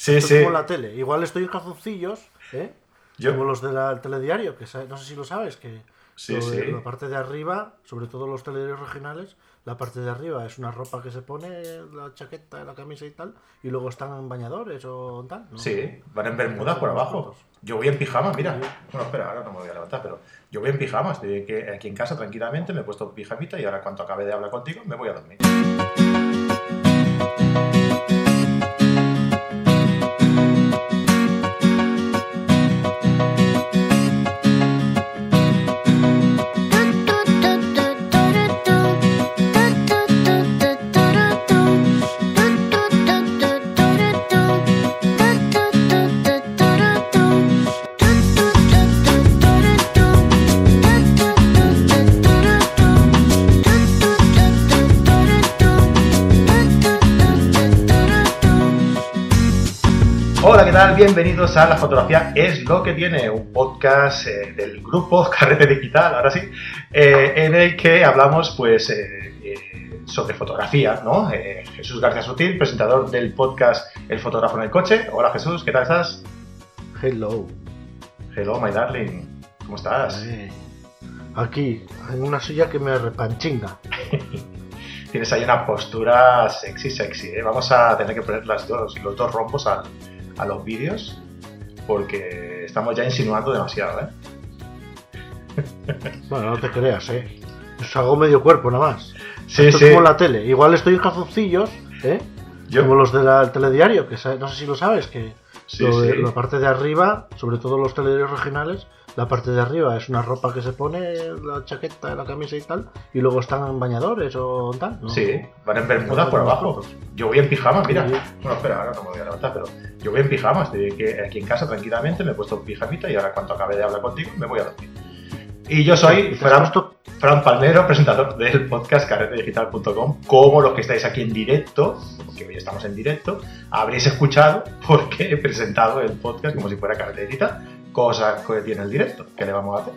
Sí, Esto sí. Es como la tele. Igual estoy en calzoncillos, ¿eh? Yo- Como los del telediario, que no sé si lo sabes, que Sí, de- sí. la parte de arriba, sobre todo los telediarios regionales, la parte de arriba es una ropa que se pone, la chaqueta, la camisa y tal, y luego están en bañadores o tal. ¿no? Sí, van en bermudas por abajo. Yo voy en pijama, mira. Bueno, espera, ahora no me voy a levantar, pero yo voy en pijama. Estoy aquí en casa tranquilamente, me he puesto pijamita y ahora cuando acabe de hablar contigo me voy a dormir. Bienvenidos a La Fotografía es lo que tiene, un podcast eh, del grupo Carrete Digital, ahora sí, eh, en el que hablamos pues eh, sobre fotografía, ¿no? Jesús García Sutil, presentador del podcast El fotógrafo en el coche. Hola Jesús, ¿qué tal estás? Hello. Hello, my darling, ¿cómo estás? Aquí, en una silla que me repanchinga. Tienes ahí una postura sexy, sexy, ¿eh? Vamos a tener que poner las dos, los dos rombos a, a los vídeos porque estamos ya insinuando demasiado, ¿eh? Bueno, no te creas, ¿eh? Os hago medio cuerpo nada más. Sí, Esto sí. es como la tele. Igual estoy en calzoncillos, ¿eh? Yo- Como los del telediario, que no sé si lo sabes, que Sí, lo de- sí. la parte de arriba, sobre todo los telediarios regionales, la parte de arriba es una ropa que se pone, la chaqueta, la camisa y tal, y luego están en bañadores o tal, ¿no? Sí, van en bermudas por abajo. Yo voy en pijama, mira. Sí. Bueno, espera, ahora no me voy a levantar, pero yo voy en pijama. Estoy aquí- en casa tranquilamente, me he puesto pijamita y ahora cuando acabe de hablar contigo me voy a dormir. Y yo soy ¿Te has Fran, Fran Palmero, presentador del podcast carretedigital.com, como los que estáis aquí en directo, porque hoy estamos en directo, habréis escuchado porque he presentado el podcast como si fuera Carrete Digital, cosas que tiene el directo, ¿qué le vamos a hacer?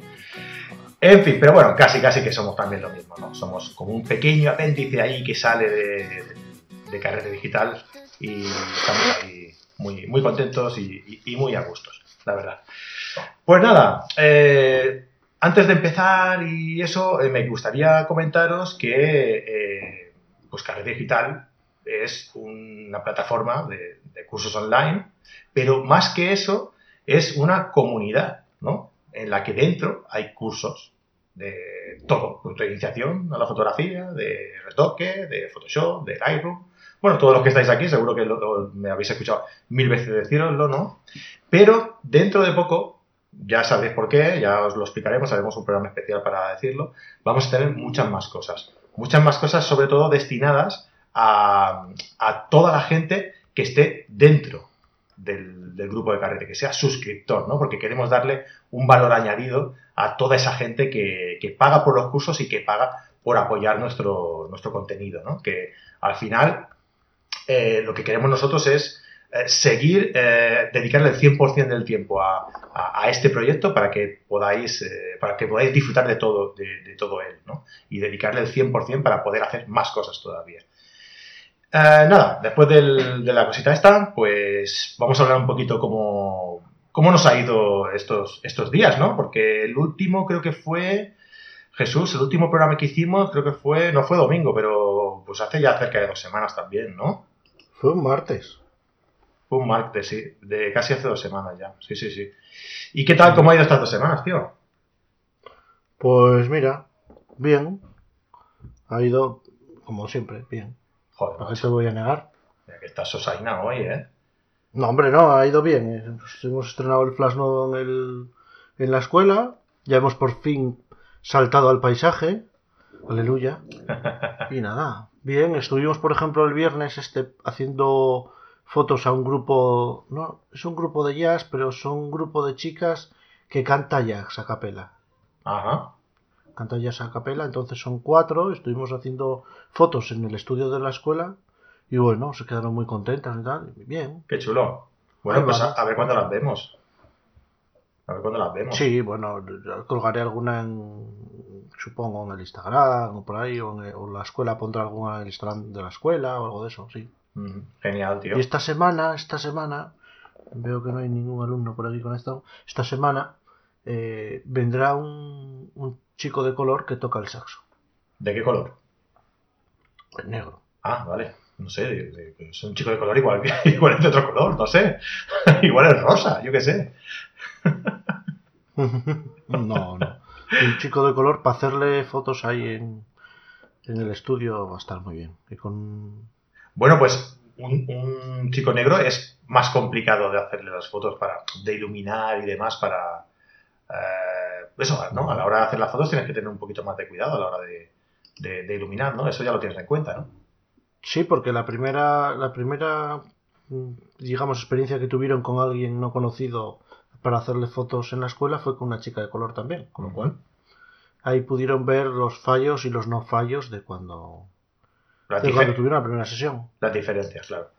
En fin, pero bueno, casi casi que somos también lo mismo, ¿no? Somos como un pequeño apéndice ahí que sale de, de Carrete Digital y estamos ahí muy, muy contentos y, muy a gustos, la verdad. Pues nada, eh, antes de empezar y eso, eh, me gustaría comentaros que eh, pues Carrete Digital es una plataforma de cursos online, pero más que eso, es una comunidad, ¿no? En la que dentro hay cursos de todo, de iniciación a la fotografía, de retoque, de Photoshop, de Lightroom. Bueno, todos los que estáis aquí, seguro que me habéis escuchado mil veces deciroslo, ¿no? Pero dentro de poco, ya sabréis por qué, ya os lo explicaremos, haremos un programa especial para decirlo, vamos a tener muchas más cosas. Muchas más cosas, sobre todo destinadas a, a toda la gente que esté dentro del, grupo de carrete, que sea suscriptor, ¿no? Porque queremos darle un valor añadido a toda esa gente que, que paga por los cursos y que paga por apoyar nuestro, nuestro contenido, ¿no? Que al final eh, lo que queremos nosotros es eh, seguir, eh, dedicarle el 100% del tiempo a, a- este proyecto para que podáis, para que podáis disfrutar de todo, de, de todo él, ¿no? Y dedicarle el 100% para poder hacer más cosas todavía. Eh, nada, después del- de la cosita esta, pues vamos a hablar un poquito cómo, cómo nos ha ido estos, estos días, ¿no? Porque el último creo que fue, Jesús, el último programa que hicimos creo que fue, no fue domingo, pero pues hace ya cerca de dos semanas también, ¿no? Fue un martes. Fue un martes, sí, de casi hace dos semanas ya, sí, sí, sí. ¿Y qué tal, cómo ha ido estas dos semanas, tío? Pues mira, bien. Ha ido, como siempre, bien. Joder, ¿Para qué macho, te voy a negar? mira que estás sosaina hoy, ¿eh? No, hombre, no, ha ido bien. eh. Hemos estrenado el flash nuevo en, el, en la escuela. Ya hemos por fin saltado al paisaje. Aleluya. Y nada, bien. Estuvimos, por ejemplo, el viernes este, haciendo fotos a un grupo. No, es un grupo de jazz, pero son un grupo de chicas que canta jazz a capela. Ajá. Canta jazz a capela, entonces son cuatro. Estuvimos haciendo fotos en el estudio de la escuela. Y bueno, se quedaron muy contentas y tal. Bien. Qué chulo. Bueno, Ahí pues a, a ver cuándo las vemos. A ver cuándo las vemos. Sí, bueno, colgaré alguna en, supongo, en el Instagram o por ahí, o, en, o la escuela pondrá alguna en el Instagram de la escuela o algo de eso, sí. Mm, Genial, tío. Y esta semana, esta semana, veo que no hay ningún alumno por aquí conectado. Esta semana eh, vendrá un, un chico de color que toca el saxo. ¿De qué color? El negro. Ah, vale. No sé, de- de- es un chico de color igual, igual es de otro color, no sé. igual es rosa, yo qué sé. no, no. Un chico de color para hacerle fotos ahí en, en el estudio va a estar muy bien. Y con Bueno, pues un, un chico negro es más complicado de hacerle las fotos para de iluminar y demás para eh, eso, ¿no? A la hora de hacer las fotos tienes que tener un poquito más de cuidado a la hora de, de- de iluminar, ¿no? Eso ya lo tienes en cuenta, ¿no? Sí, porque la primera, la primera, mm, digamos, experiencia que tuvieron con alguien no conocido para hacerle fotos en la escuela fue con una chica de color también. Con lo cual, ahí pudieron ver los fallos y los no fallos de cuando, de cuando tuvieron la primera sesión. las diferencias, claro.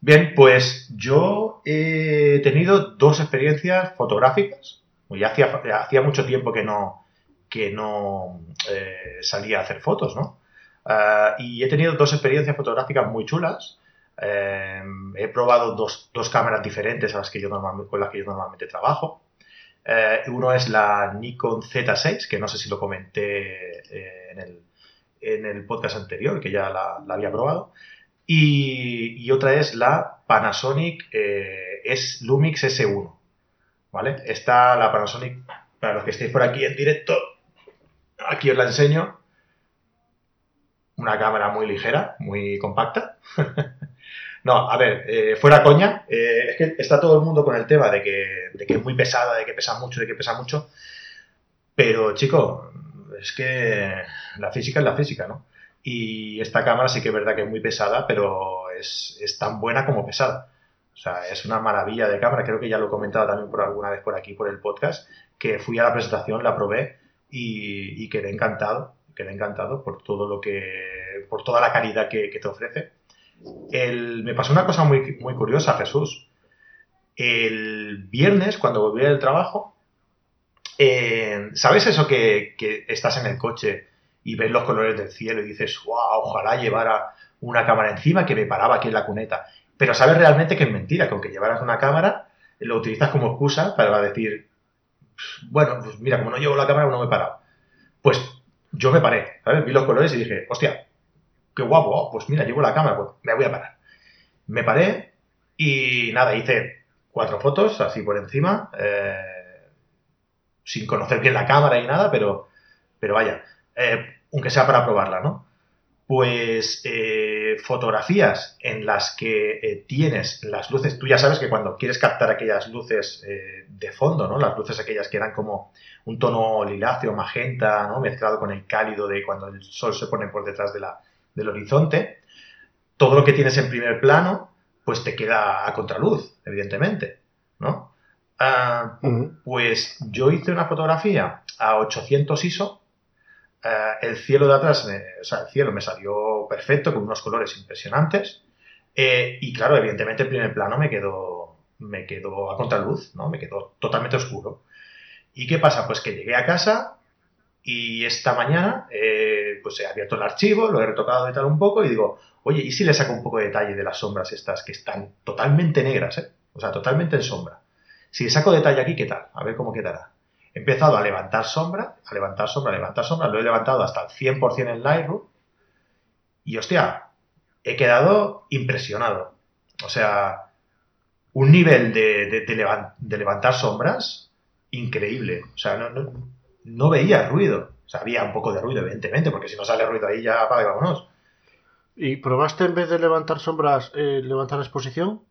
Bien, pues yo he tenido dos experiencias fotográficas. Ya hacía, hacía mucho tiempo que no, que no eh, salía a hacer fotos, ¿no? Ah, y he tenido dos experiencias fotográficas muy chulas. Eh, he probado dos, dos cámaras diferentes a las que yo con las que yo normalmente trabajo. Eh, uno es la Nikon Z6, que no sé si lo comenté eh, en, el, en el podcast anterior, que ya la, había probado. Y, y otra es la Panasonic eh, es Lumix S1. ¿Vale? Está la Panasonic, para los que estéis por aquí en directo, aquí os la enseño. Una cámara muy ligera, muy compacta. no, a ver, eh, fuera coña, eh, es que está todo el mundo con el tema de que, de que es muy pesada, de que pesa mucho, de que pesa mucho. Pero, chico, es que la física es la física, ¿no? Y esta cámara sí que es verdad que es muy pesada, pero es, es tan buena como pesada. O sea, es una maravilla de cámara. Creo que ya lo he comentado también por alguna vez por aquí, por el podcast, que fui a la presentación, la probé y, quedé encantado. Quedé encantado por todo lo que. por toda la calidad que, te ofrece. Me pasó una cosa muy, muy curiosa, Jesús. El viernes, cuando volví del trabajo, eh, ¿sabes eso que, que estás en el coche y ves los colores del cielo y dices, wow, ojalá llevara una cámara encima que me paraba aquí en la cuneta? Pero sabes realmente que es mentira, que aunque llevaras una cámara, lo utilizas como excusa para decir, bueno, pues mira, como no llevo la cámara, no me he parado. Pues yo me paré, ¿sabes? Vi los colores y dije, hostia, qué guapo, oh, pues mira, llevo la cámara, pues me voy a parar. Me paré y nada, hice cuatro fotos así por encima, eh, sin conocer bien la cámara y nada, pero, pero vaya, eh, aunque sea para probarla, ¿no? Pues eh, fotografías en las que eh, tienes las luces, tú ya sabes que cuando quieres captar aquellas luces eh, de fondo, ¿no? Las luces aquellas que eran como un tono liláceo, magenta, ¿no? Mezclado con el cálido de cuando el sol se pone por detrás de la, del horizonte, todo lo que tienes en primer plano, pues te queda a contraluz, evidentemente, ¿no? Ah, pues yo hice una fotografía a 800 ISO. Eh, el cielo de atrás, me- o sea, el cielo me salió perfecto, con unos colores impresionantes. eh, y claro, evidentemente el primer plano me quedó, me quedó a contraluz, ¿no? Me quedó totalmente oscuro. ¿Y qué pasa? Pues que llegué a casa y esta mañana eh, pues he abierto el archivo, lo he retocado y tal un poco y digo, oye, ¿y si le saco un poco de detalle de las sombras estas que están totalmente negras. O sea, totalmente en sombra. Si le saco detalle aquí, ¿qué tal? A ver cómo quedará. He empezado a levantar sombra, a levantar sombra, a levantar sombra, lo he levantado hasta el 100% en Lightroom y hostia, he quedado impresionado. O sea, un nivel de, de- de levan- de levantar sombras increíble. O sea, no, no- no veía ruido. O sea, había un poco de ruido, evidentemente, porque si no sale ruido ahí ya apaga y vámonos. ¿Y probaste en vez de levantar sombras, eh, levantar exposición?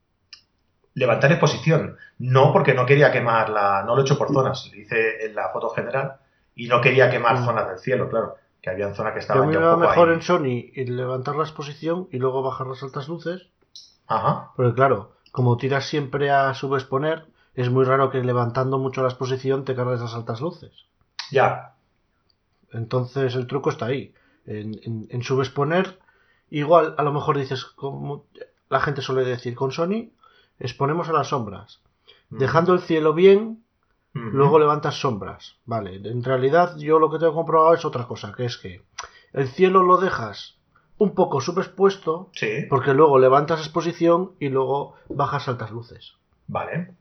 Levantar exposición. No porque no quería quemar la... No lo he hecho por zonas. Lo hice en la foto general y no quería quemar Mm. zonas del cielo, claro. Que había zonas que Yo estaban me ya un iba mejor ahí. en Sony y levantar la exposición y luego bajar las altas luces. Ajá. Porque claro, como tiras siempre a subexponer, es muy raro que levantando mucho la exposición te cargues las altas luces. Ya. Entonces el truco está ahí. En, en, en subexponer, igual a lo mejor dices, como la gente suele decir, con Sony exponemos a las sombras. Dejando el cielo bien, luego levantas sombras. Vale, en realidad yo lo que tengo comprobado es otra cosa, que es que el cielo lo dejas un poco subexpuesto, Sí, porque luego levantas exposición y luego bajas altas luces. vale.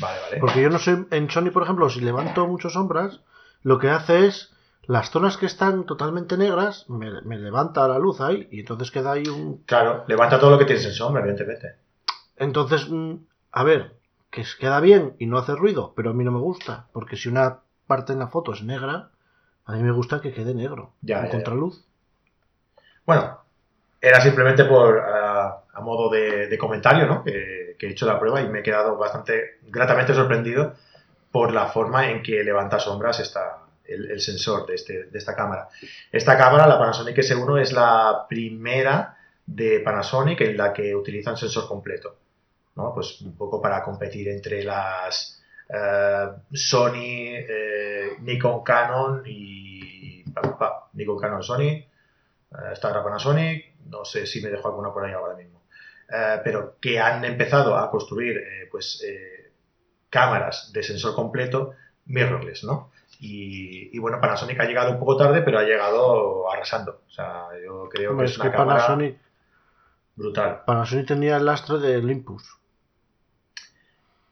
Vale, vale. Porque yo no sé, en Sony, por ejemplo, si levanto muchas sombras, lo que hace es las zonas que están totalmente negras, me, me levanta la luz ahí y entonces queda ahí un... Claro, levanta todo lo que tienes en sombra, evidentemente. Entonces, mm, a ver, que queda bien y no hace ruido, pero a mí no me gusta, porque si una parte en la foto es negra, a mí me gusta que quede negro, Ya, en contraluz. Bueno, era simplemente por a, a modo de, de comentario, ¿no? Que, que he hecho la prueba y me he quedado bastante gratamente sorprendido por la forma en que levanta sombras esta, el, el sensor de, este, de esta cámara. Esta cámara, la Panasonic S1, es la primera de Panasonic en la que utiliza un sensor completo. ¿No? Pues un poco para competir entre las eh, Sony, eh, Nikon, Canon y pa, pa, pa, Nikon, Canon, Sony. Eh, está ahora Panasonic, no sé si me dejo alguna por ahí ahora mismo. Pero que han empezado a construir pues, cámaras de sensor completo mirrorless, ¿no? Y, y, bueno, Panasonic ha llegado un poco tarde, pero ha llegado arrasando. O sea, yo creo Hombre, que es, es una que cámara Panasonic, brutal. Panasonic tenía el lastre de Olympus.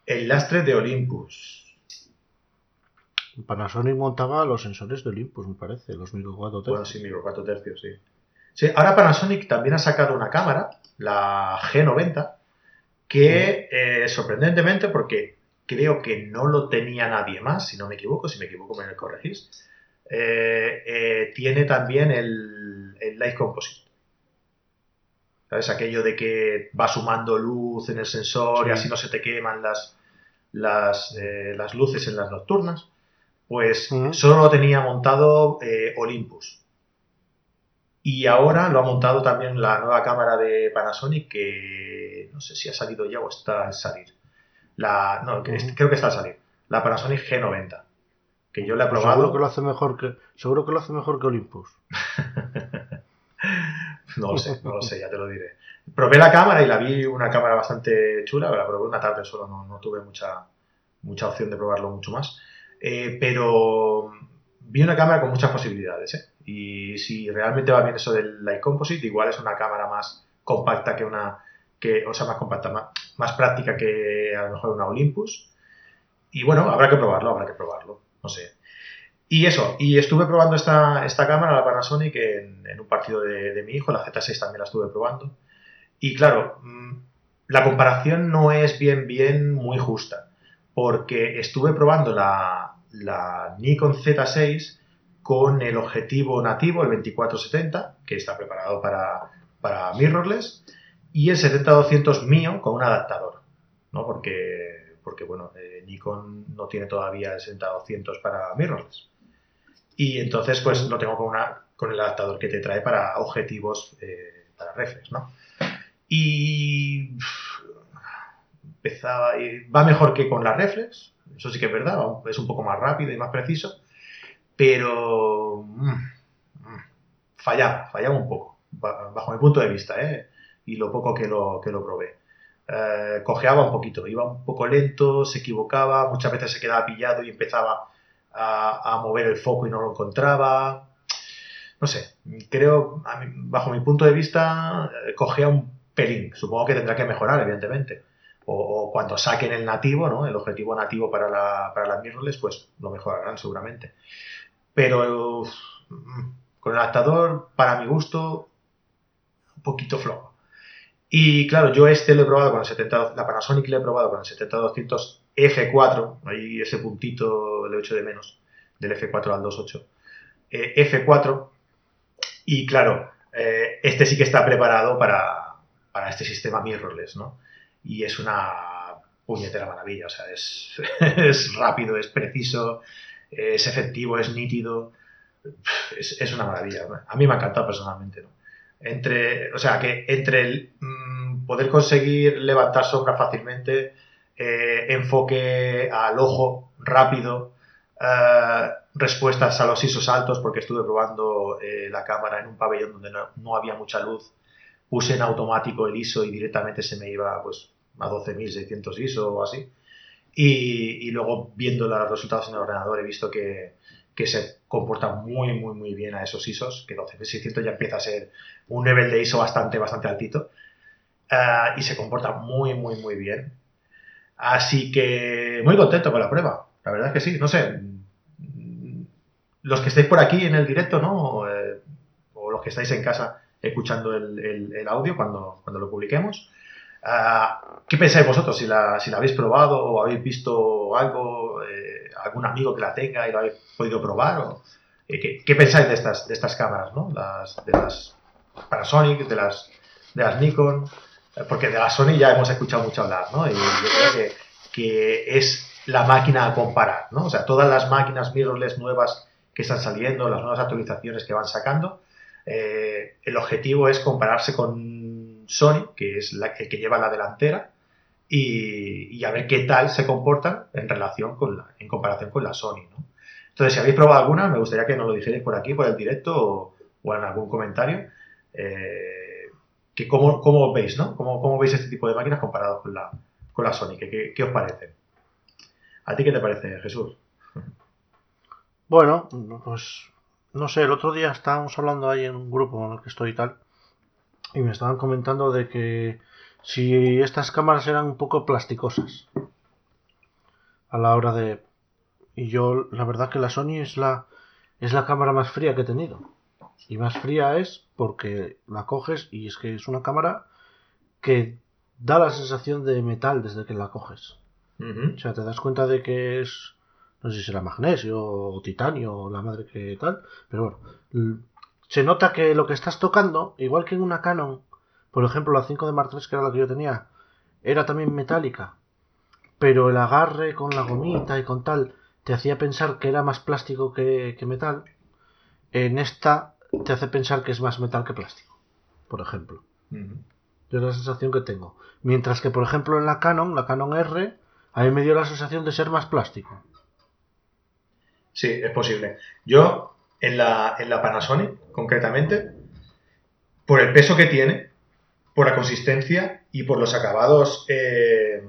El lastre de Olympus. Panasonic montaba los sensores de Olympus, me parece, los 1004 Bueno, sí, micro 4 tercios, sí. Sí, ahora Panasonic también ha sacado una cámara, la G90, que eh, sorprendentemente, porque creo que no lo tenía nadie más, si no me equivoco, si me equivoco me corregís, eh, eh, tiene también el, el Light Composite. ¿Sabes? Aquello de que va sumando luz en el sensor Sí. y así no se te queman las, las, eh, las luces en las nocturnas. Pues solo lo tenía montado eh, Olympus. Y ahora lo ha montado también la nueva cámara de Panasonic que no sé si ha salido ya o está en salir. La, no, Ujú. creo que está en salir. La Panasonic G90. Que yo la he probado. seguro que lo hace mejor que seguro que lo hace mejor que Olympus. No lo sé, no lo sé, ya te lo diré. Probé la cámara y la vi una cámara bastante chula, la probé una tarde solo, no, no tuve mucha, mucha opción de probarlo mucho más. Eh, pero vi una cámara con muchas posibilidades, ¿eh? Y si realmente va bien eso del Light Composite, igual es una cámara más compacta que una, que, o sea, más compacta, más, más práctica que a lo mejor una Olympus. Y bueno, habrá que probarlo, habrá que probarlo, no sé. Y eso, y estuve probando esta, esta cámara, la Panasonic, en, en un partido de, de mi hijo, la Z6 también la estuve probando. Y claro, mm, la comparación no es bien, bien muy justa, porque estuve probando la, la Nikon Z6 con el objetivo nativo, el 2470, que está preparado para, para mirrorless, y el 70-200 mío con un adaptador, ¿no? Porque, porque bueno, eh, Nikon no tiene todavía el 70-200 para mirrorless. Y entonces, pues lo tengo con, una, con el adaptador que te trae para objetivos eh, para reflex, ¿no? Y empezaba, y va mejor que con la reflex, eso sí que es verdad, es un poco más rápido y más preciso, pero mm, mm, fallaba, fallaba un poco, ba- bajo mi punto de vista, ¿eh? y lo poco que lo, que lo probé. Eh, cojeaba un poquito, iba un poco lento, se equivocaba, muchas veces se quedaba pillado y empezaba a, mover el foco y no lo encontraba. No sé, creo, bajo mi punto de vista, eh, cogea un pelín. Supongo que tendrá que mejorar, evidentemente. O, cuando saquen el nativo, ¿no? El objetivo nativo para, la, para las mirrorless, pues lo mejorarán seguramente. Pero mm, con el adaptador, para mi gusto, un poquito flojo. Y claro, yo este lo he probado con el 70, la Panasonic lo he probado con el 70-200 F4, ahí ese puntito le echo de menos, del F4 al 2.8. Eh, F4, y claro, eh, este sí que está preparado para, para este sistema mirrorless, ¿no? Y es una puñetera maravilla, o sea, es, es rápido, es preciso, es efectivo, es nítido, es, es una maravilla. A mí me ha encantado personalmente. Entre, o sea, que entre el mm, poder conseguir levantar sombra fácilmente, eh, enfoque al ojo rápido, eh, respuestas a los ISOs altos, porque estuve probando eh, la cámara en un pabellón donde no, no había mucha luz, puse en automático el ISO y directamente se me iba pues, a 12.600 ISO o así. Y, y luego viendo los resultados en el ordenador he visto que, que se comporta muy, muy, muy bien a esos ISOs, que 12600 ya empieza a ser un nivel de ISO bastante, bastante altito. Y se comporta muy, muy, muy bien. Así que muy contento con la prueba. La verdad es que sí, no sé. Los que estáis por aquí en el directo, ¿no? Eh, o los que estáis en casa escuchando el, audio cuando, cuando lo publiquemos. Ah, ¿Qué pensáis vosotros? Si la, si la habéis probado o habéis visto algo, eh, algún amigo que la tenga y lo habéis podido probar. O, eh, ¿qué, pensáis de estas, de estas cámaras? ¿no? Las, de las Panasonic, de las, de las Nikon porque de la Sony ya hemos escuchado mucho hablar, ¿no? Y yo creo que, es la máquina a comparar, ¿no? O sea, todas las máquinas mirrorless nuevas que están saliendo, las nuevas actualizaciones que van sacando, eh, el objetivo es compararse con Sony, que es el que lleva la delantera, y, a ver qué tal se comportan en relación con la, en comparación con la Sony, ¿no? Entonces, si habéis probado alguna, me gustaría que nos lo dijerais por aquí, por el directo o, en algún comentario. Eh, que cómo, cómo, veis, ¿no? ¿Cómo, ¿Cómo, veis este tipo de máquinas comparado con la, con la Sony? ¿Qué, qué, os parece? ¿A ti qué te parece, Jesús? Bueno, pues no sé, el otro día estábamos hablando ahí en un grupo en el que estoy y tal, y me estaban comentando de que si estas cámaras eran un poco plasticosas a la hora de... Y yo, la verdad que la Sony es la, es la cámara más fría que he tenido. Y más fría es porque la coges y es que es una cámara que da la sensación de metal desde que la coges. O sea, te das cuenta de que es, no sé si será magnesio o titanio o la madre que tal, pero bueno, se nota que lo que estás tocando, igual que en una Canon, por ejemplo la 5 de Mark III, que era la que yo tenía, era también metálica, pero el agarre con la gomita y con tal te hacía pensar que era más plástico que, que metal. En esta te hace pensar que es más metal que plástico, por ejemplo. Es la sensación que tengo. Mientras que, por ejemplo, en la Canon, la Canon R, a mí me dio la sensación de ser más plástico. Sí, es posible. Yo, en la, en la Panasonic, concretamente, por el peso que tiene, por la consistencia y por los acabados, eh,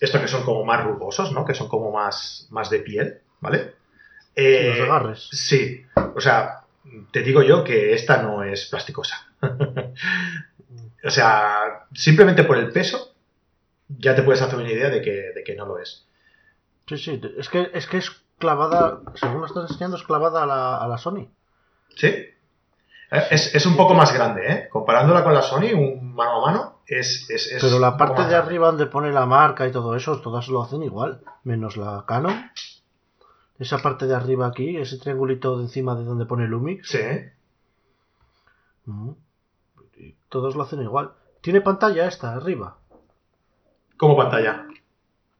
estos que son como más rugosos, ¿no? Que son como más, más de piel, ¿vale? los agarres. Sí, o sea, te digo yo que esta no es plasticosa. o sea, simplemente por el peso ya te puedes hacer una idea de que, no lo es. Sí, sí, es que es, que es clavada, según lo estás enseñando, es clavada a la, Sony. Sí. Eh, es, un poco más grande, ¿eh? Comparándola con la Sony, un mano a mano, es... Pero la parte de arriba donde pone la marca y todo eso, todas lo hacen igual, menos la Canon esa parte de arriba aquí, ese triangulito de encima de donde pone Lumix. Sí. Mm. Todos lo hacen igual. ¿Tiene pantalla esta arriba? ¿Cómo pantalla?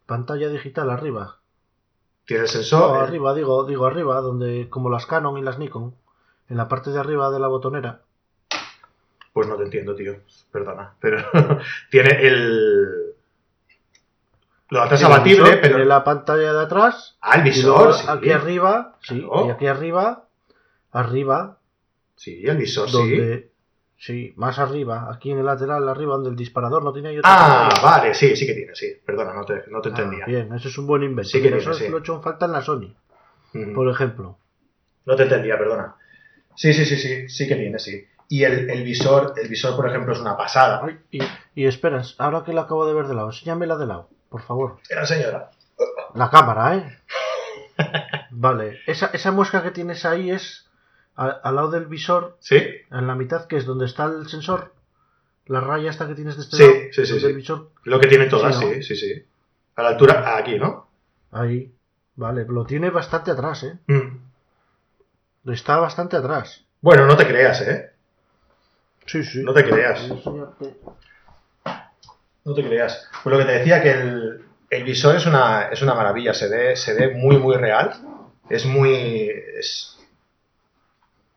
Pantalla digital arriba. ¿Tiene el sensor? arriba, digo, digo arriba, donde como las Canon y las Nikon. En la parte de arriba de la botonera. Pues no te entiendo, tío. Perdona. Pero tiene el lo es abatible, pero. En la pantalla de atrás. Ah, el visor. sí. Aquí arriba, sí. Y aquí arriba, arriba. Sí, el visor, sí. Sí, más arriba, aquí en el lateral, arriba, donde el disparador no tiene ahí Ah, vale, sí, sí que tiene, sí. Perdona, no te, no te ah, entendía. Bien, eso es un buen invento. Sí que eso lo he hecho en falta en la Sony, por ejemplo. No te entendía, perdona. Sí, sí, sí, sí, sí que tiene, sí. Y el, el visor, el visor, por ejemplo, es una pasada. y, y esperas, ahora que la acabo de ver de lado, enséñamela de lado por favor. Era señora. La cámara, ¿eh? vale. Esa, esa muesca que tienes ahí es al, lado del visor. Sí. En la mitad, que es donde está el sensor. La raya esta que tienes de este sí, lado. Sí, sí, sí. Visor. Lo que tiene todas, sí, sí, sí, A la altura, aquí, ¿no? Ahí. Vale, lo tiene bastante atrás, ¿eh? Mm. Está bastante atrás. Bueno, no te creas, ¿eh? Sí, sí. No te creas. No te creas. Pues lo que te decía, que el, visor es una, es una maravilla, se ve, se ve muy, muy real. Es muy.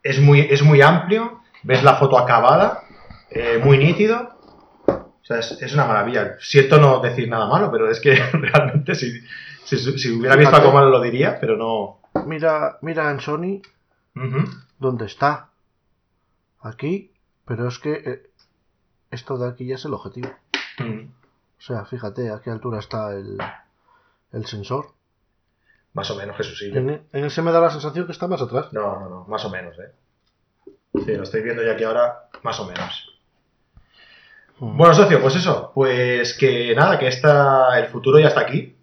Es, muy, es muy amplio. Ves la foto acabada, eh, muy nítido. O sea, es, una maravilla. Siento no decir nada malo, pero es que realmente si, si, hubiera visto algo malo lo diría, pero no. Mira, mira en Sony dónde está. Aquí, pero es que eh, esto de aquí ya es el objetivo. O sea, fíjate a qué altura está el, el sensor. Más o menos Jesús En, en ese me da la sensación que está más atrás. No, no, no, más o menos, ¿eh? Sí, lo estoy viendo ya aquí ahora, más o menos. Mm. Bueno, socio, pues eso, pues que nada, que esta, el futuro ya está aquí,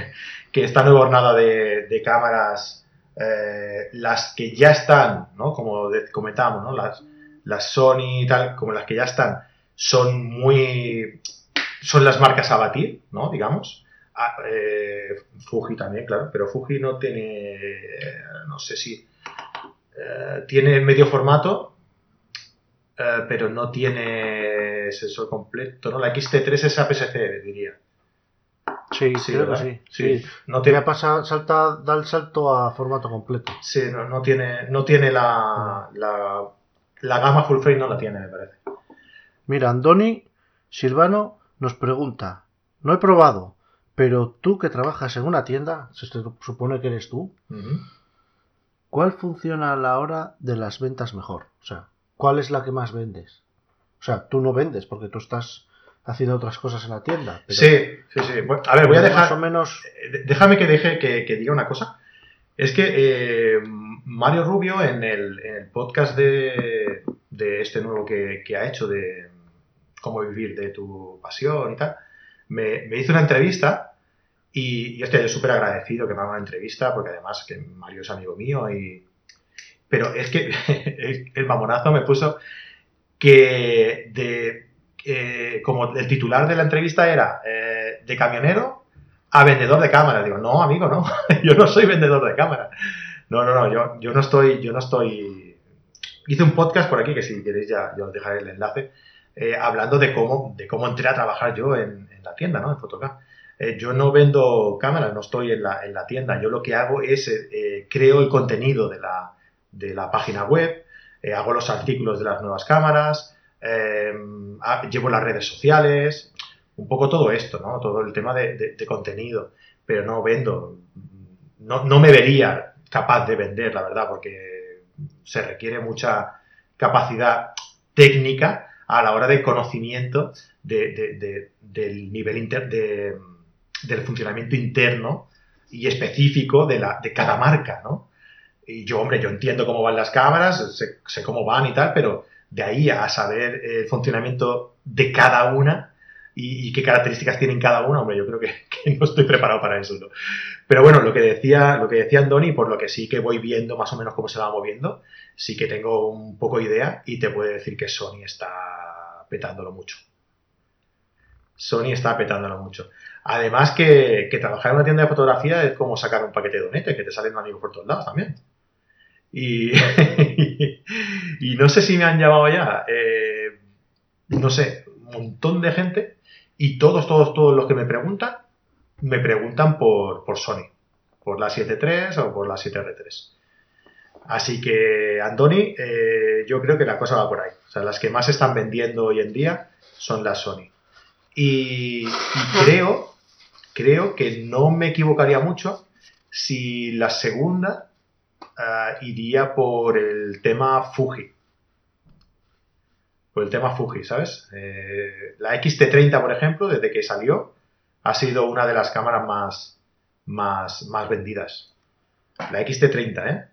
que esta nueva jornada de, de cámaras, eh, las que ya están, ¿no? Como comentábamos, ¿no? Las, las Sony y tal, como las que ya están, son muy, son las marcas a batir, ¿no? Digamos. Ah, eh, Fuji también, claro, pero Fuji no tiene, no sé si, eh, tiene medio formato, eh, pero no tiene sensor completo, ¿no? La XT3 es APS-C, diría. Sí, Sí, creo que sí. Sí. sí. No tiene, pasa, salta, da el salto a formato completo. sí, no, no tiene, no tiene la, la, la gama full frame, no la tiene, me parece. Mira, Andoni Silvano nos pregunta, no he probado, pero tú que trabajas en una tienda, se supone que eres tú. ¿cuál funciona a la hora de las ventas mejor? O sea, ¿cuál es la que más vendes? O sea, tú no vendes porque tú estás haciendo otras cosas en la tienda. Pero, Sí, sí, sí. Bueno, a ver, voy a dejar. Más o menos... Eh, Déjame que deje que, que diga una cosa. Es que eh, Mario Rubio en el, en el podcast de, de este nuevo que, que ha hecho de cómo vivir de tu pasión y tal, me, me hizo una entrevista y, y estoy súper agradecido que me haga una entrevista porque además que Mario es amigo mío y... Pero es que el, mamonazo me puso que de... eh, como el titular de la entrevista era eh, de camionero a vendedor de cámaras. Digo, no, amigo, no. yo no soy vendedor de cámaras. No, no, no, yo, yo no estoy, yo no estoy. Hice un podcast por aquí, que si queréis ya, ya os dejaré el enlace, eh, hablando de cómo, de cómo entré a trabajar yo en, la tienda, ¿no? En Photocam. Eh, yo no vendo cámaras, no estoy en la, en la tienda. Yo lo que hago es eh, eh, creo el contenido de la, de la página web, hago los artículos de las nuevas cámaras, llevo las redes sociales, un poco todo esto, ¿no? Todo el tema de, de- de contenido, pero no vendo. No, no me vería capaz de vender, la verdad, porque se requiere mucha capacidad técnica a la hora de conocimiento de- de- de- del nivel inter- de- del funcionamiento interno y específico de, la, de cada marca, ¿no? Y yo, hombre, yo entiendo cómo van las cámaras, sé, sé cómo van y tal, pero de ahí a saber el funcionamiento de cada una y, qué características tienen cada una, hombre, yo creo que, no estoy preparado para eso, ¿no? Pero bueno, lo que decía, lo que decía Andoni, por lo que sí que voy viendo más o menos cómo se va moviendo, sí que tengo un poco idea y te puedo decir que Sony está petándolo mucho. Sony está petándolo mucho. Además que, trabajar en una tienda de fotografía es como sacar un paquete de donete, que te salen amigos por todos lados también. Y, y no sé si me han llamado ya, eh, no sé, un montón de gente y todos, todos, todos los que me preguntan, me preguntan por, por Sony, por la 7.3 o por la 7R3. Así que, Andoni, eh, yo creo que la cosa va por ahí. O sea, las que más están vendiendo hoy en día son las Sony. Y, creo, creo que no me equivocaría mucho si la segunda ah, iría por el tema Fuji. Por el tema Fuji, ¿sabes? Eh, la XT30, por ejemplo, desde que salió, ha sido una de las cámaras más, más, más vendidas. La XT30, ¿eh?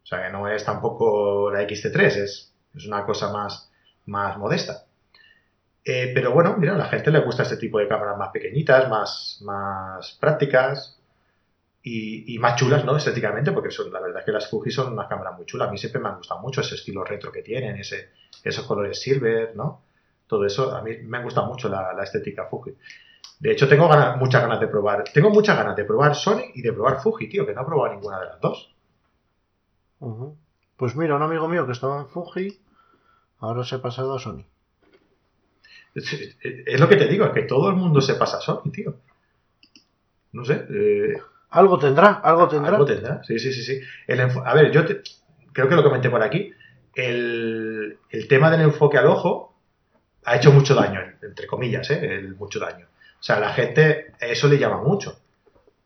O sea, que no es tampoco la XT3, es, es una cosa más, más modesta. Eh, pero bueno, mira, a la gente le gusta este tipo de cámaras más pequeñitas, más, más prácticas y, y más chulas, ¿no? Estéticamente, porque son, la verdad es que las Fuji son unas cámaras muy chulas. A mí siempre me han gustado mucho ese estilo retro que tienen, ese, esos colores silver, ¿no? Todo eso, a mí me gusta mucho la, la estética Fuji. De hecho, tengo ganas- muchas ganas de probar, tengo muchas ganas de probar Sony y de probar Fuji, tío, que no he probado ninguna de las dos. Pues mira, un amigo mío que estaba en Fuji, ahora se ha pasado a Sony. Es, es- es lo que te digo, es que todo el mundo se pasa a Sony, tío. No sé, eh, Algo tendrá, algo tendrá. Algo tendrá, sí, sí, sí. sí. El enfo- a ver, yo te- creo que lo comenté por aquí. El, el tema del enfoque al ojo ha hecho mucho daño, entre comillas, ¿eh? El mucho daño. O sea, la gente eso le llama mucho,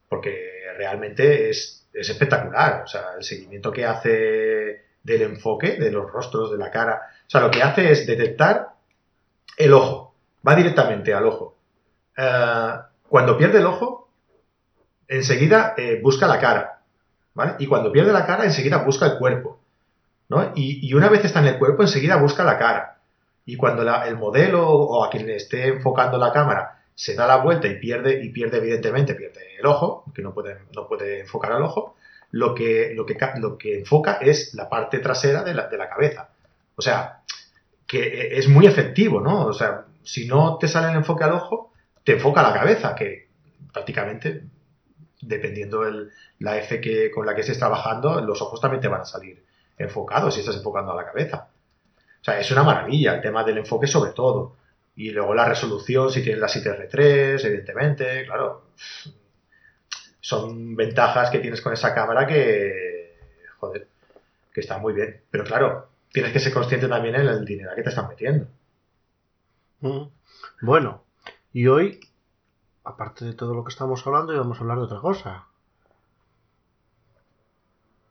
porque realmente es, es espectacular. O sea, el seguimiento que hace del enfoque, de los rostros, de la cara. O sea, lo que hace es detectar el ojo, va directamente al ojo. Eh, cuando pierde el ojo, enseguida eh, busca la cara, ¿vale? Y cuando pierde la cara, enseguida busca el cuerpo, ¿no? Y, una vez está en el cuerpo, enseguida busca la cara. Y cuando el modelo o a quien le esté enfocando la cámara se da la vuelta y pierde, y pierde evidentemente, pierde el ojo, que no puede, no puede enfocar al ojo, lo que, lo, que, lo que enfoca es la parte trasera de la, de la cabeza. O sea, que es muy efectivo, ¿no? O sea, si no te sale el enfoque al ojo, te enfoca la cabeza, que prácticamente, dependiendo el, la F que, con la que estés trabajando, los ojos también te van a salir enfocados si estás enfocando a la cabeza. O sea, es una maravilla el tema del enfoque sobre todo. Y luego la resolución, si tienes la 7R3, evidentemente, claro. Son ventajas que tienes con esa cámara que, joder, que está muy bien. Pero claro, tienes que ser consciente también en el dinero que te están metiendo. Mm. Bueno, y hoy, aparte de todo lo que estamos hablando, íbamos a hablar de otra cosa.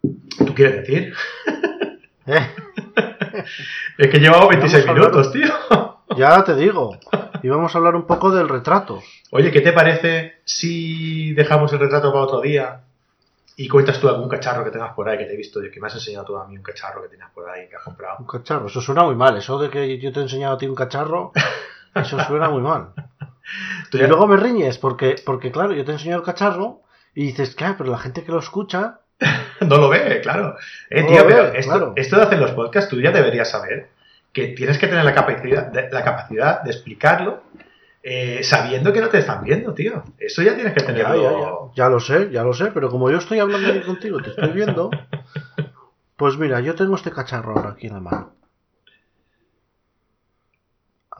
¿Tú quieres decir? ¿Eh? Es que llevamos 26 Vamos a hablar- minutos, tío. Ya te digo, íbamos a hablar un poco del retrato. Oye, ¿qué te parece si dejamos el retrato para otro día y cuentas tú algún cacharro que tengas por ahí que te he visto, que me has enseñado tú a mí un cacharro que tenías por ahí que has comprado? Un cacharro, eso suena muy mal. Eso de que yo te he enseñado a ti un cacharro, eso suena muy mal. Y luego me riñes, porque, porque claro, yo te enseño el cacharro y dices, claro, pero la gente que lo escucha, No lo ve, claro. Eh, No tío, pero esto, claro. esto de hacer los podcasts, tú ya deberías saber que tienes que tener la capacidad de, la capacidad de explicarlo eh, sabiendo que no te están viendo, tío. Eso ya tienes que ya, tenerlo. ya, ya, ya lo sé, ya lo sé, pero como yo estoy hablando aquí contigo, te estoy viendo, pues mira, yo tengo este cacharro ahora aquí en la mano.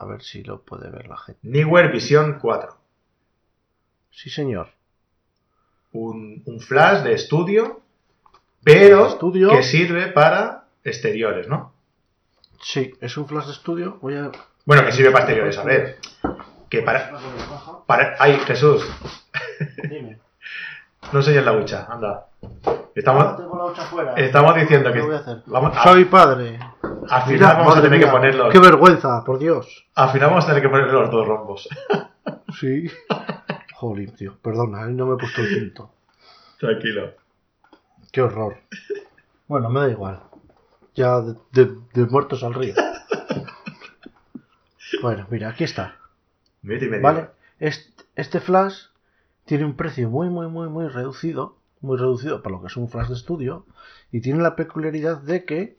A ver si lo puede ver la gente. Neewer Vision 4. Sí, señor. Un, un flash de estudio, pero estudio. que sirve para exteriores, ¿no? Sí, es un flash de estudio. Voy a... Bueno, que sirve para exteriores, a ver. Que para. para ay, Jesús, Dime. No enseñes la hucha, anda. Estamos, Tengo la hucha fuera. estamos diciendo ¿Qué que. voy a hacer? Vamos a- Soy padre. al final Mira, vamos a tener que mía, poner los. Qué vergüenza, por Dios. Al final vamos a tener que poner los dos rombos. Sí. Jolín, tío. Perdona, no me he puesto el cinto. Tranquilo. Qué horror. Bueno, me da igual. Ya de, de- de muertos al río. Bueno, mira, aquí está. Minuto y medio. ¿Vale? Este, este flash tiene un precio muy, muy, muy, muy reducido. Muy reducido para lo que es un flash de estudio. Y tiene la peculiaridad de que.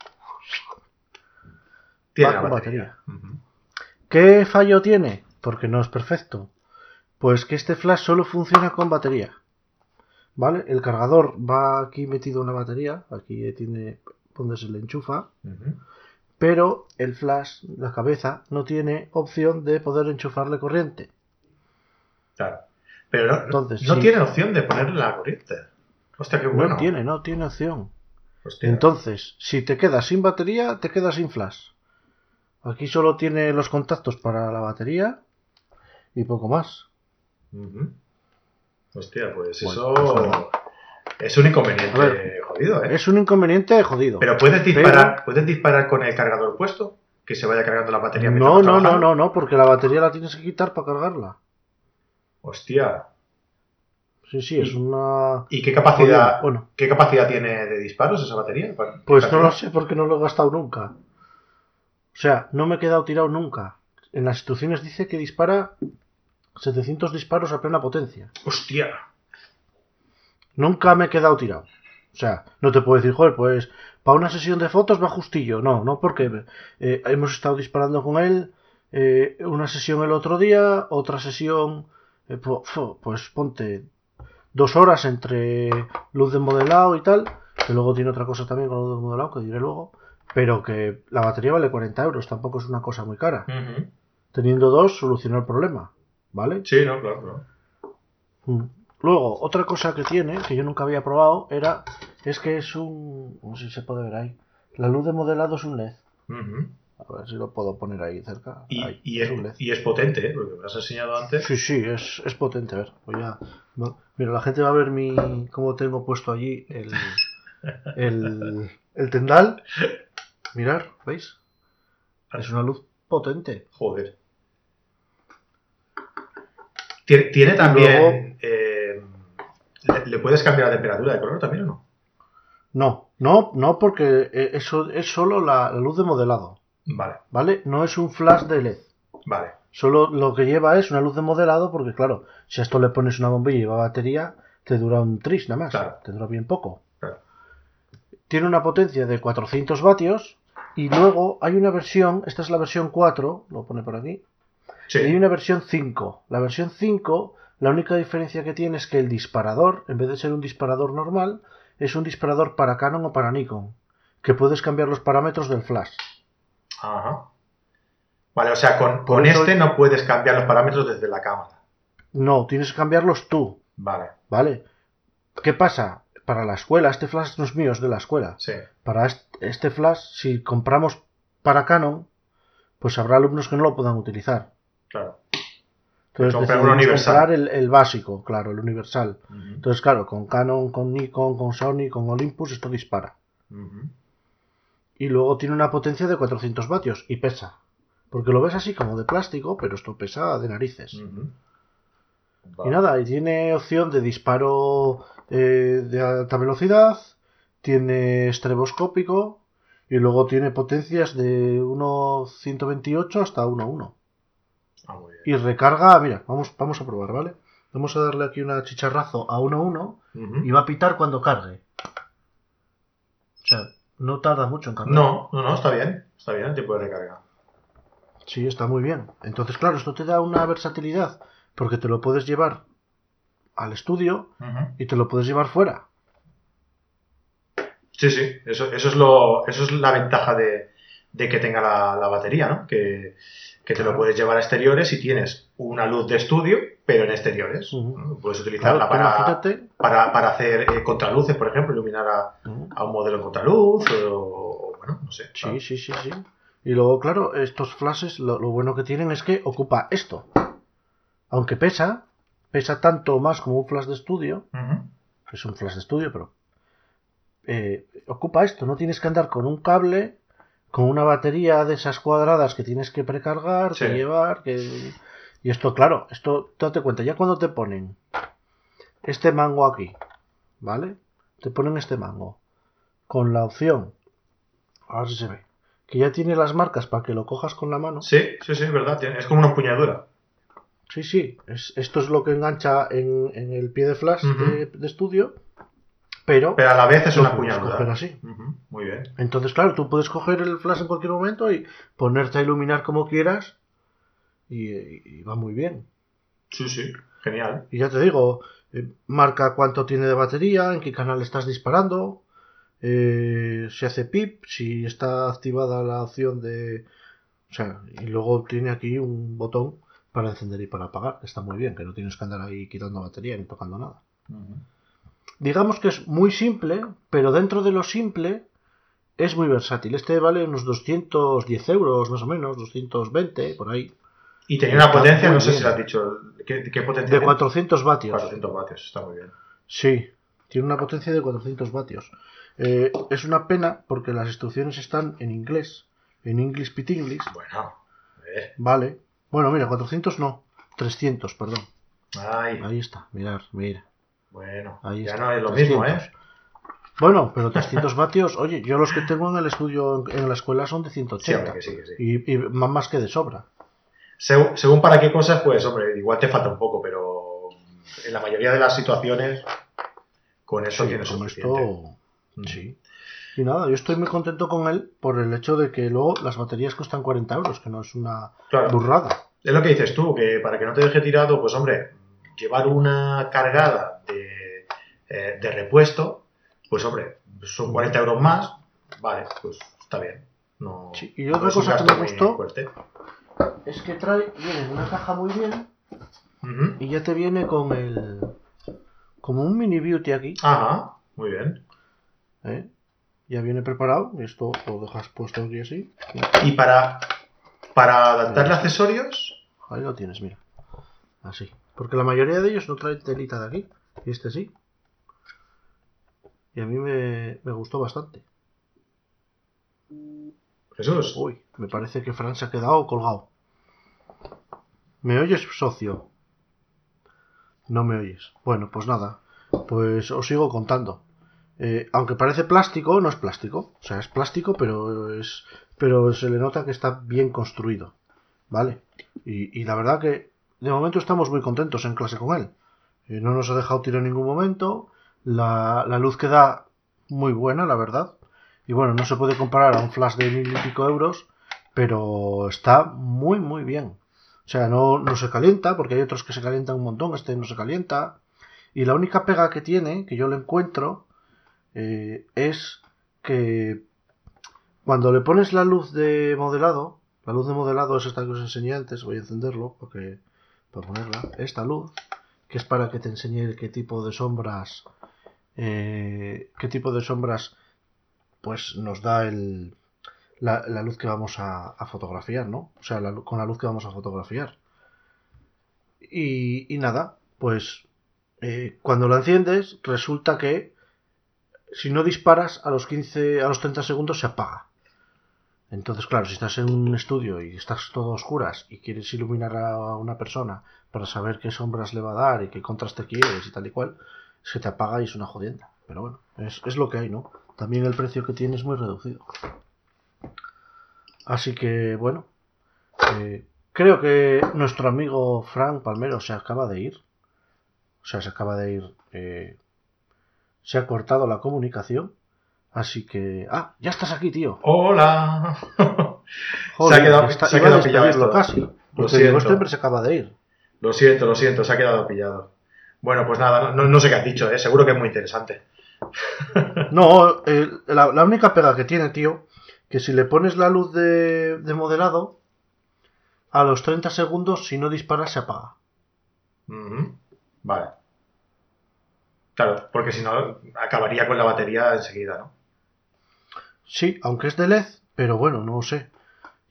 Tiene va con batería. ¿Qué fallo tiene? Porque no es perfecto. Pues que este flash solo funciona con batería. ¿Vale? El cargador va aquí metido en la batería. Aquí tiene donde se le enchufa. Pero el flash, la cabeza, no tiene opción de poder enchufarle corriente. Claro. Pero Entonces, no sí. tiene opción de ponerle la corriente. Hostia, qué bueno. No tiene, no tiene opción. Hostia. Entonces, si te quedas sin batería, te quedas sin flash. Aquí solo tiene los contactos para la batería y poco más. Hostia, pues Bueno, eso pues es un inconveniente ver. jodido, ¿eh? Es un inconveniente jodido. Pero puedes disparar, puedes disparar con el cargador puesto, que se vaya cargando la batería. No, no, no, no, no, porque la batería la tienes que quitar para cargarla. Hostia. Sí, sí, es una... ¿Y qué capacidad, Bueno, qué capacidad tiene de disparos esa batería? ¿Cuál- pues no lo sé porque no lo he gastado nunca. O sea, no me he quedado tirado nunca. En las instrucciones dice que dispara 700 disparos a plena potencia. Hostia. Nunca me he quedado tirado. O sea, no te puedo decir, joder, pues para una sesión de fotos va justillo. No, no, porque eh, hemos estado disparando con él eh, una sesión el otro día, otra sesión, pues ponte dos horas entre luz de modelado y tal, que luego tiene otra cosa también con luz de modelado, que diré luego, pero que la batería vale 40 euros, tampoco es una cosa muy cara. Teniendo dos, solucionó el problema, ¿vale? Sí, no, claro. Mm. Luego, otra cosa que tiene, que yo nunca había probado, era, es que es un, no sé si se puede ver ahí, la luz de modelado es un LED. A ver si lo puedo poner ahí cerca. Y, Ahí, y es y es potente, ¿eh? Porque me lo has enseñado antes. Sí, sí, es, es potente, a ver, voy a- Mira, la gente va a ver mi, cómo tengo puesto allí el, el, el tendal. Mirar, ¿veis? Es una luz potente. Joder. Tiene, también luego- eh, ¿Le, le puedes cambiar la temperatura de color también o no? No, no, no, porque eh, eso es solo la, la luz de modelado, Vale, ¿vale? No es un flash de LED. vale. Solo lo que lleva es una luz de modelado, porque claro, si a esto le pones una bombilla y lleva batería, te dura un tris nada más. Claro. Te dura bien poco. Claro. Tiene una potencia de 400 vatios y luego hay una versión, esta es la versión 4, lo pone por aquí, Sí. y hay una versión 5. La versión 5, la única diferencia que tiene es que el disparador, en vez de ser un disparador normal, es un disparador para Canon o para Nikon, que puedes cambiar los parámetros del flash. Ajá. Vale, o sea, con, con eso- este no puedes cambiar los parámetros desde la cámara. No, tienes que cambiarlos tú, Vale, ¿vale? ¿Qué pasa? Para la escuela, este flash no es mío, es de la escuela. sí. Para est- este flash, si compramos para Canon, pues habrá alumnos que no lo puedan utilizar. Claro. Entonces decidimos universal. comprar el, el básico, claro, el universal. Entonces, claro, con Canon, con Nikon, con Sony, con Olympus, esto dispara. ujú. Y luego tiene una potencia de 400 vatios y pesa. Porque lo ves así como de plástico, pero esto pesa de narices. Y Vale. nada, y tiene opción de disparo eh, de alta velocidad, tiene estreboscópico y luego tiene potencias de 1.128 hasta 1.1. Ah. Y recarga, mira, vamos, vamos a probar, ¿vale? Vamos a darle aquí una chicharrazo a 1.1 Ujú. y va a pitar cuando cargue. O sea, no tarda mucho en cargar. No, no, no, está bien. Está bien el tiempo de recarga. Sí, está muy bien. Entonces, claro, esto te da una versatilidad porque te lo puedes llevar al estudio y te lo puedes llevar fuera. Sí, sí, eso, eso, es, lo, eso es la ventaja de, de que tenga la, la batería, ¿no? Que, que te lo Claro. puedes llevar a exteriores si tienes una luz de estudio, pero en exteriores. Puedes Claro, utilizarla tú para, para, para hacer eh, contraluces, por ejemplo, iluminar a, a un modelo en contraluz o, o, bueno, no sé. Sí, claro. sí, sí, sí. Y luego, claro, estos flashes, lo, lo bueno que tienen es que ocupa esto. Aunque pesa, pesa tanto más como un flash de estudio, es un flash de estudio, pero eh, ocupa esto. No tienes que andar con un cable, con una batería de esas cuadradas que tienes que precargar, Sí. que llevar, que... Y esto, claro, esto, date cuenta, ya cuando te ponen este mango aquí, ¿vale? Te ponen este mango con la opción, a ver si se ve, que ya tiene las marcas para que lo cojas con la mano. Sí, sí, sí, es verdad. Es como una empuñadura. Sí, sí, es- esto es lo que engancha en, en el pie de flash de estudio, pero, Pero a la vez es una. Ujú, Muy bien. Entonces, claro, tú puedes coger el flash en cualquier momento y ponerte a iluminar como quieras y, y va muy bien. Sí, sí, genial. Y ya te digo, eh, marca cuánto tiene de batería, en qué canal estás disparando, eh, si hace pip, si está activada la opción de... O sea, y luego tiene aquí un botón para encender y para apagar, que está muy bien, que no tienes que andar ahí quitando batería ni tocando nada. Digamos que es muy simple, pero dentro de lo simple es muy versátil. Este vale unos 210 euros más o menos, 220 por ahí, Y tenía una potencia, no sé bien. si lo has dicho. ¿Qué, qué potencia? de tiene? 400 vatios. 400 vatios, está muy bien. Sí, tiene una potencia de 400 vatios. Eh, es una pena porque las instrucciones están en inglés, en English Pit English, Bueno, vale. Bueno, mira, 400 no, 300, perdón. Ay, Ahí está, mirar, mira. Bueno. Ahí ya está, no es lo 300. mismo, ¿eh? Bueno, pero 300 vatios, oye, yo los que tengo en el estudio, en, la escuela son de Sí, 180. hombre, que sí, que sí. y, más que de sobra. Según, según para qué cosas, pues, hombre, igual te falta un poco, pero en la mayoría de las situaciones, con eso tienes con esto, Mm. sí. Y nada, yo estoy muy contento con él por el hecho de que luego las baterías cuestan 40 euros, que no es una Claro, burrada. es lo que dices tú, que para que no te deje tirado, pues, hombre, llevar una cargada eh, de repuesto, pues, hombre, son 40 euros más, vale, pues está bien. No, Sí, y otra cosa que me gustó-. Es que trae, viene en una caja muy bien y ya te viene con el. como un mini beauty aquí, Ajá, muy bien. ¿eh? Ya viene preparado, esto lo dejas puesto aquí así. Y para, para adaptarle accesorios, Ahí lo tienes, mira. Así. Porque la mayoría de ellos no traen telita de aquí. Y este sí. Y a mí me, me gustó bastante. Jesús, Uy, me parece que Fran se ha quedado colgado. ¿Me oyes, socio? No me oyes. Bueno, pues nada. pues os sigo contando. Eh, aunque parece plástico, no es plástico. O sea, es plástico, pero es. Pero se le nota que está bien construido. ¿Vale? Y, y la verdad que de momento estamos muy contentos en clase con él. Eh, no nos ha dejado tirar en ningún momento. La, la luz queda muy buena, la verdad. Y bueno, no se puede comparar a un flash de mil y pico euros, pero está muy, muy bien. O sea, no, no se calienta, porque hay otros que se calientan un montón, este no se calienta. Y la única pega que tiene, que yo le encuentro, eh, es que cuando le pones la luz de modelado, la luz de modelado es esta que os enseñé antes, voy a encenderlo porque, para ponerla, esta luz, que es para que te enseñe qué tipo de sombras, eh, qué tipo de sombras, pues nos da el, la, luz que vamos a, fotografiar, ¿no? O sea, con la luz que vamos a fotografiar. Y, y nada, pues eh, cuando la enciendes, resulta que si no disparas a los 15, a los 30 segundos se apaga. Entonces, claro, si estás en un estudio y estás todo a oscuras y quieres iluminar a una persona para saber qué sombras le va a dar y qué contraste quieres y tal y cual, se te apaga y es una jodienda. Pero bueno, es, es lo que hay, ¿no? También el precio que tiene es muy reducido. Así que, bueno, eh, creo que nuestro amigo Frank Palmero se acaba de ir. O sea, se acaba de ir. eh, se ha cortado la comunicación. Así que. ¡Ah! ¡Ya estás aquí, tío! ¡Hola! Joder, se ha quedado, está- se ha quedado pillado esto. casi. Lo Porque digo, siento. este hombre se acaba de ir. Lo siento, lo siento, se ha quedado pillado. Bueno, pues nada, no, sé qué has dicho, ¿eh? seguro que es muy interesante. No, eh, la, la única pega que tiene, tío, que si le pones la luz de, de modelado, a los 30 segundos, si no disparas, se apaga. Vale. Claro, porque si no, acabaría con la batería enseguida, ¿no? Sí, aunque es de LED, pero bueno, no sé.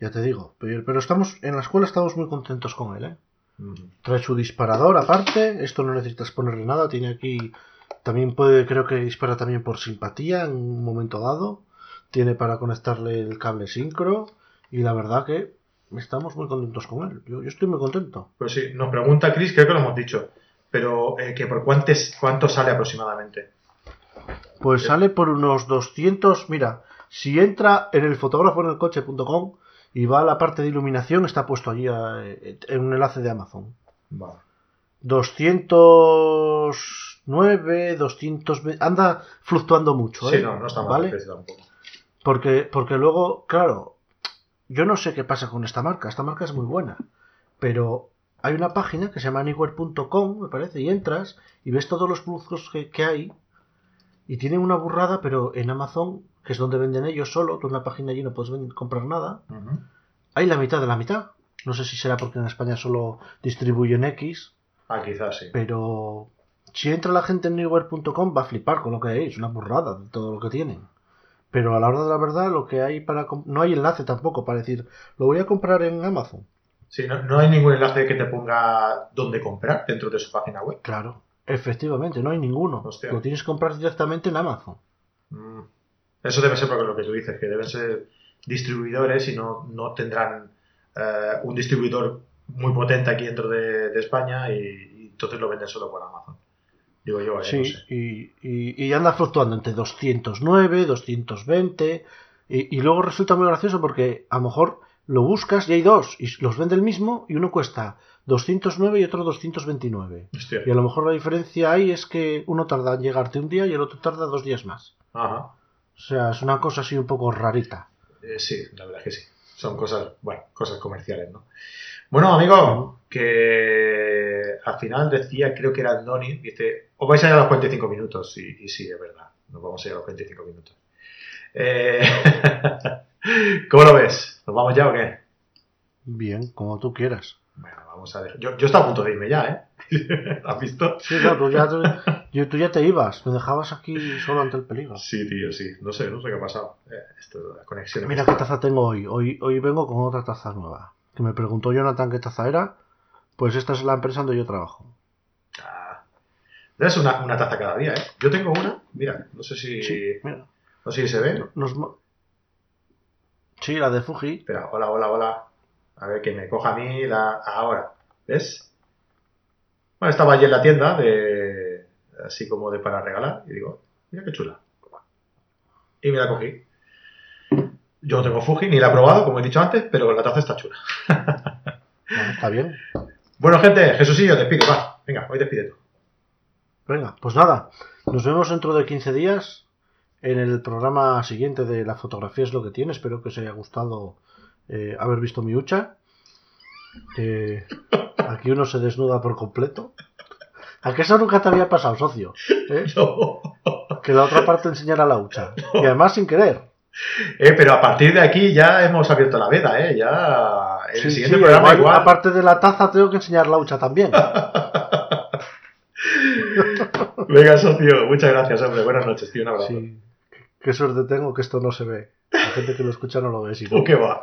Ya te digo. Pero, pero estamos, en la escuela estamos muy contentos con él, ¿eh? Trae su disparador aparte. Esto no necesitas ponerle nada. Tiene aquí. También puede, creo que dispara también por simpatía en un momento dado. Tiene para conectarle el cable sincro. Y la verdad que estamos muy contentos con él. Yo, yo estoy muy contento. Pues sí, nos pregunta Chris, creo que lo hemos dicho, pero eh, que por cuántos, cuánto sale aproximadamente. Pues Sí. sale por unos 200. Mira, si entra en el fotógrafo en el coche.com y va a la parte de iluminación, está puesto allí eh, en un enlace de Amazon. Vale. 209, 220. Anda fluctuando mucho, ¿eh? Sí, no, no está mal ¿Vale? Porque, porque luego, claro, yo no sé qué pasa con esta marca. Esta marca es muy buena. Pero hay una página que se llama anywhere.com, me parece, y entras y ves todos los productos que, que hay. Y tienen una burrada, pero en Amazon, que es donde venden ellos solo, tú en una página allí no puedes comprar nada. Hay la mitad de la mitad. No sé si será porque en España solo distribuyen X, Ah, quizás sí. pero si entra la gente en newware.com va a flipar con lo que hay, es una burrada de todo lo que tienen. Pero a la hora de la verdad, lo que hay para. No hay enlace tampoco para decir, lo voy a comprar en Amazon. Sí, no, no hay ningún enlace que te ponga dónde comprar dentro de su página web. Claro, efectivamente, no hay ninguno. Hostia. Lo tienes que comprar directamente en Amazon. Mm. Eso debe ser por lo que tú dices, que deben ser distribuidores y no, no tendrán eh, un distribuidor muy potente aquí dentro de, de España y, y entonces lo venden solo por Amazon. Digo yo, Sí, no sé. y, y- y anda fluctuando entre 209, 220. Y, y luego resulta muy gracioso porque a lo mejor lo buscas y hay dos y los vende el mismo y uno cuesta 209 y otro 229. Hostia. Y a lo mejor la diferencia ahí es que uno tarda en llegarte un día y el otro tarda dos días más. Ajá. O sea, es una cosa así un poco rarita. Eh, sí, la verdad es que sí. Son cosas, bueno, cosas comerciales, ¿no? Bueno, amigo, que al final decía, creo que era Andoni, dice, os vais a ir a los 45 minutos. Y, y sí, es verdad, nos vamos a ir a los 45 minutos. Eh, ¿Cómo lo ves? ¿Nos vamos ya o qué? Bien, como tú quieras. Bueno, vamos a ver. Yo, yo estaba a punto de irme ya, ¿eh? ¿Has visto? Sí, claro, tú ya, yo- tú ya te ibas, me dejabas aquí solo ante el peligro. Sí, tío, sí. No sé, no sé qué ha pasado. Eh, esto de la conexión. Mira qué taza tengo hoy. hoy. Hoy vengo con otra taza nueva. Que me preguntó Jonathan qué taza era. Pues esta es la empresa donde yo trabajo. Ah. Es una, una taza cada día, ¿eh? Yo tengo una, mira, no sé si, Sí, mira. no sé si se ve. Nos sí, la de Fuji. Espera, hola, hola, hola. A ver, que me coja a mí la... Ahora, ¿ves? Bueno, estaba allí en la tienda de... así como de para regalar, y digo, mira qué chula. Y me la cogí. Yo no tengo Fuji, ni la he probado, como he dicho antes, pero la taza está chula. Bueno, está bien. Bueno, gente, Jesucillo, despide, va. Venga, hoy despide tú. Venga, pues nada. Nos vemos dentro de 15 días en el programa siguiente de La fotografía es lo que tiene. Espero que os haya gustado eh, haber visto mi hucha. Eh, aquí uno se desnuda por completo. ¿A que eso nunca te había pasado, socio? ¿Eh? No. Que la otra parte enseñara la hucha. Y además sin querer. Eh, pero a partir de aquí ya hemos abierto la veda, ¿eh? Ya. En el Sí, siguiente sí, programa igual. Aparte de la taza, tengo que enseñar la hucha también. Venga, socio, muchas gracias, hombre. Buenas noches, tío. Un abrazo. Sí. Qué suerte tengo que esto no se ve. La gente que lo escucha no lo ve. ¿O qué va?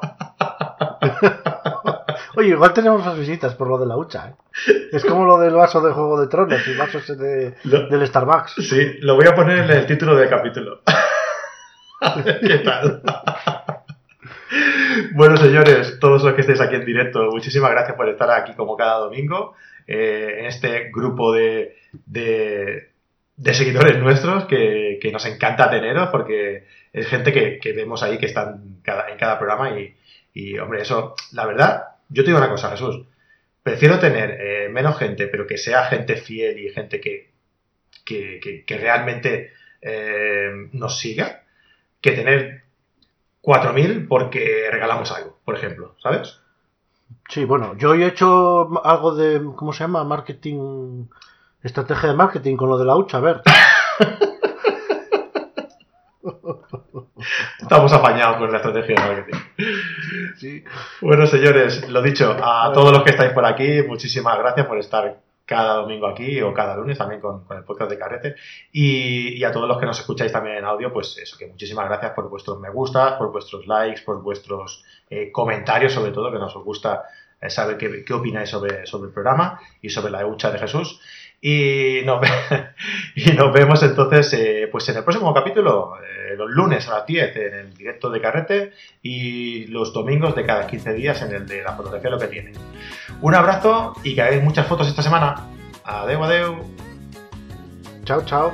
Oye, igual tenemos más visitas por lo de la hucha, ¿eh? Es como lo del vaso de Juego de Tronos, el vaso ese de, Lo- del Starbucks. Sí, lo voy a poner en el título del capítulo. A ver ¿Qué tal? Bueno, señores, todos los que estéis aquí en directo, muchísimas gracias por estar aquí como cada domingo eh, en este grupo de, de- de seguidores nuestros que, que nos encanta teneros porque es gente que, que vemos ahí que están cada- en cada programa y, y, hombre, eso, la verdad, yo te digo una cosa, Jesús, prefiero tener eh, menos gente, pero que sea gente fiel y gente que, que, que- que realmente eh, nos siga, que tener 4.000 porque regalamos algo, por ejemplo, ¿sabes? Sí, bueno, yo he hecho algo de, ¿cómo se llama? Marketing, estrategia de marketing con lo de la hucha, a ver. Estamos apañados con la estrategia de marketing. Sí. Bueno, señores, lo dicho, a todos los que estáis por aquí, muchísimas gracias por estar cada domingo aquí o cada lunes también con, con el podcast de Carrete. Y, y a todos los que nos escucháis también en audio, pues eso, que muchísimas gracias por vuestros me gustas, por vuestros likes, por vuestros eh, comentarios, sobre todo, que nos gusta eh, saber qué, qué opináis sobre, sobre el programa y sobre la hucha de Jesús. Y nos, vemos entonces eh, pues en el próximo capítulo, eh, los lunes a las 10 en el directo de Carrete y los domingos de cada 15 días en el de la fotografía lo que tiene. Un abrazo y que hagáis muchas fotos esta semana. Adeu, adeu. Chao, chao.